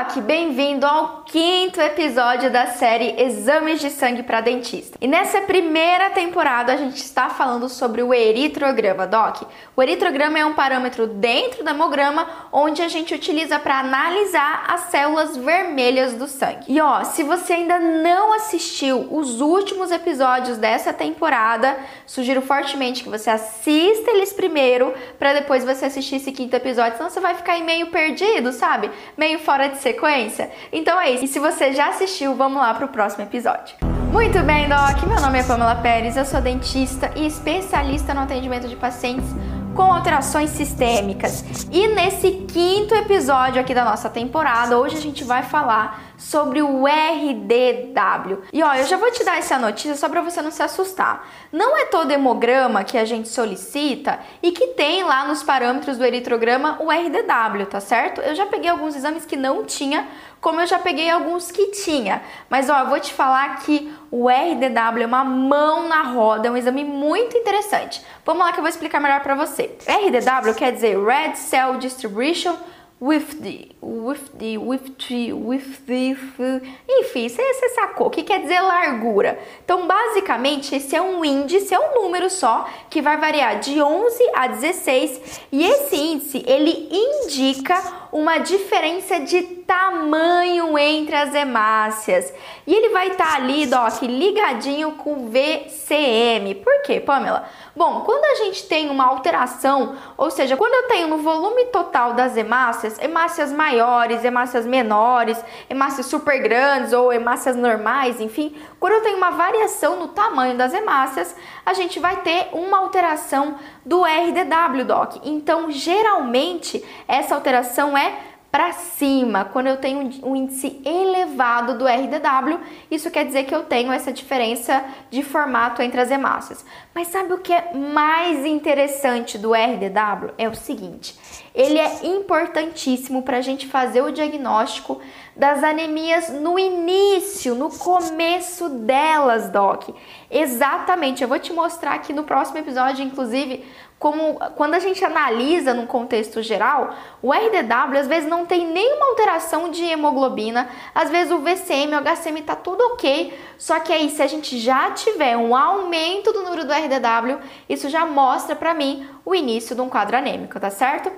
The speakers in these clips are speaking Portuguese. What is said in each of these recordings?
Doc! Bem-vindo ao quinto episódio da série Exames de Sangue para Dentista. E nessa primeira temporada a gente está falando sobre o eritrograma, Doc. O eritrograma é um parâmetro dentro do hemograma onde a gente utiliza para analisar as células vermelhas do sangue. E ó, se você ainda não assistiu os últimos episódios dessa temporada, sugiro fortemente que você assista eles primeiro para depois você assistir esse quinto episódio, senão você vai ficar meio perdido, sabe? Meio fora de sequência. Então é isso. E se você já assistiu, vamos lá para o próximo episódio. Muito bem, Doc. Meu nome é Pamela Pérez, eu sou dentista e especialista no atendimento de pacientes com alterações sistêmicas. E nesse quinto episódio aqui da nossa temporada, hoje a gente vai falar sobre o RDW. E ó, eu já vou te dar essa notícia só para você não se assustar. Não é todo hemograma que a gente solicita e que tem lá nos parâmetros do eritrograma o RDW, tá certo? Eu já peguei alguns exames que não tinha, como eu já peguei alguns que tinha. Mas ó, eu vou te falar que o RDW é uma mão na roda, é um exame muito interessante. Vamos lá que eu vou explicar melhor para você. RDW quer dizer Red Cell Distribution with the, with the, with the, with the, enfim, você, sacou, o que quer dizer largura. Então, basicamente, esse é um índice, é um número só, que vai variar de 11 a 16, e esse índice, ele indica uma diferença de tamanho entre as hemácias. E ele vai estar tá ali, Doc, ligadinho com VCM. Por quê, Pamela? Bom, quando a gente tem uma alteração, ou seja, quando eu tenho no volume total das hemácias, hemácias maiores, hemácias menores, hemácias super grandes ou hemácias normais, enfim, quando eu tenho uma variação no tamanho das hemácias, a gente vai ter uma alteração do RDW, Doc. Então, geralmente, essa alteração é para cima, quando eu tenho um índice elevado do RDW, isso quer dizer que eu tenho essa diferença de formato entre as hemácias. Mas sabe o que é mais interessante do RDW? É o seguinte: ele é importantíssimo para a gente fazer o diagnóstico das anemias no início, no começo delas, Doc. Exatamente, eu vou te mostrar aqui no próximo episódio, inclusive, como quando a gente analisa num contexto geral, o RDW às vezes não tem nenhuma alteração de hemoglobina, às vezes o VCM, o HCM tá tudo ok, só que aí se a gente já tiver um aumento do número do RDW, isso já mostra para mim o início de um quadro anêmico, tá certo?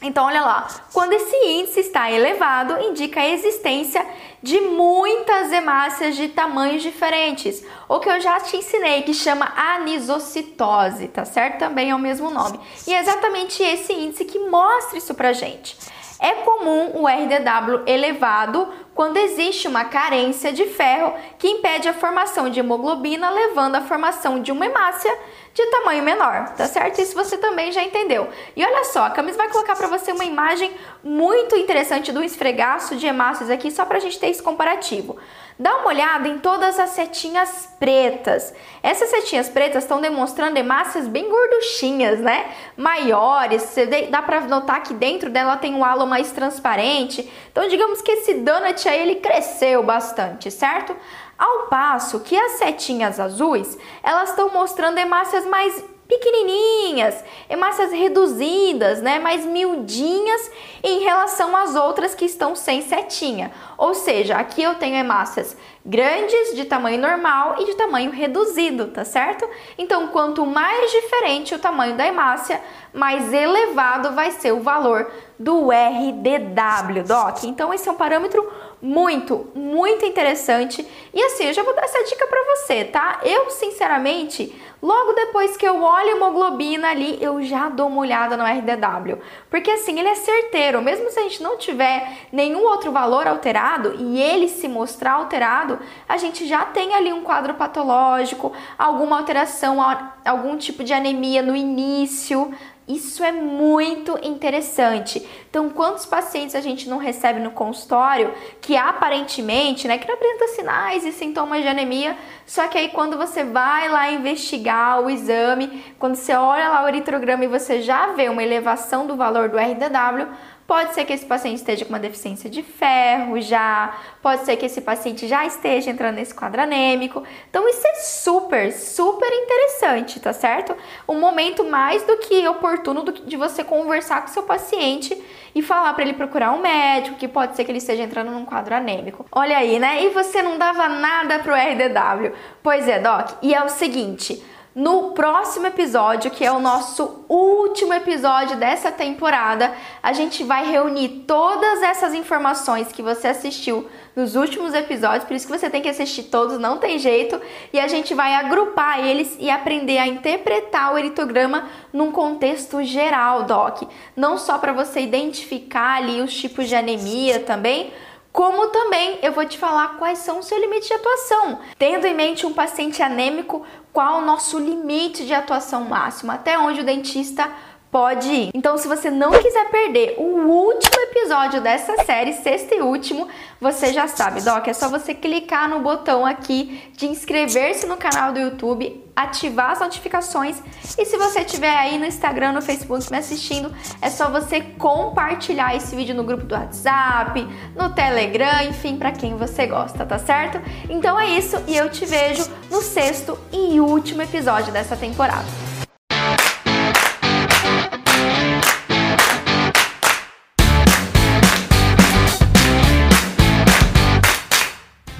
Então, olha lá, quando esse índice está elevado, indica a existência de muitas hemácias de tamanhos diferentes, o que eu já te ensinei, que chama anisocitose, tá certo? Também é o mesmo nome. E é exatamente esse índice que mostra isso pra gente. É comum o RDW elevado quando existe uma carência de ferro que impede a formação de hemoglobina, levando à formação de uma hemácia de tamanho menor, tá certo? Isso você também já entendeu. E olha só, a Camis vai colocar para você uma imagem muito interessante do esfregaço de hemácias aqui, só para a gente ter esse comparativo. Dá uma olhada em todas as setinhas pretas. Essas setinhas pretas estão demonstrando hemácias bem gorduchinhas, né? Maiores, você dá para notar que dentro dela tem um halo mais transparente. Então, digamos que esse donut aí ele cresceu bastante, certo? Ao passo que as setinhas azuis, elas estão mostrando hemácias mais pequenininhas, hemácias reduzidas, né, mais miudinhas em relação às outras que estão sem setinha. Ou seja, aqui eu tenho hemácias grandes de tamanho normal e de tamanho reduzido, tá certo? Então, quanto mais diferente o tamanho da hemácia, mais elevado vai ser o valor do RDW, doc. Então, esse é um parâmetro muito, muito interessante. E assim, eu já vou dar essa dica para você, tá? Eu, sinceramente, logo depois que eu olho a hemoglobina ali, eu já dou uma olhada no RDW. Porque assim, ele é certeiro, mesmo se a gente não tiver nenhum outro valor alterado e ele se mostrar alterado, a gente já tem ali um quadro patológico, alguma alteração, algum tipo de anemia no início, isso é muito interessante. Então, quantos pacientes a gente não recebe no consultório que aparentemente, né, que não apresenta sinais e sintomas de anemia, só que aí quando você vai lá investigar o exame, quando você olha lá o eritrograma e você já vê uma elevação do valor do RDW, Pode ser que esse paciente esteja com uma deficiência de ferro já, pode ser que esse paciente já esteja entrando nesse quadro anêmico. Então isso é super, super interessante, tá certo? Um momento mais do que oportuno de você conversar com seu paciente e falar para ele procurar um médico, que pode ser que ele esteja entrando num quadro anêmico. Olha aí, né? E você não dava nada pro RDW. Pois é, doc. E é o seguinte, no próximo episódio, que é o nosso último episódio dessa temporada, a gente vai reunir todas essas informações que você assistiu nos últimos episódios, por isso que você tem que assistir todos, não tem jeito, e a gente vai agrupar eles e aprender a interpretar o eritograma num contexto geral, doc. Não só para você identificar ali os tipos de anemia também, como também eu vou te falar quais são os seus limites de atuação. Tendo em mente um paciente anêmico, qual o nosso limite de atuação máximo, até onde o dentista pode ir. Então, se você não quiser perder o último episódio dessa série, sexto e último, você já sabe, Doc, é só você clicar no botão aqui de inscrever-se no canal do YouTube, ativar as notificações e se você estiver aí no Instagram, no Facebook me assistindo, é só você compartilhar esse vídeo no grupo do WhatsApp, no Telegram, enfim, para quem você gosta, tá certo? Então é isso e eu te vejo no sexto e último episódio dessa temporada.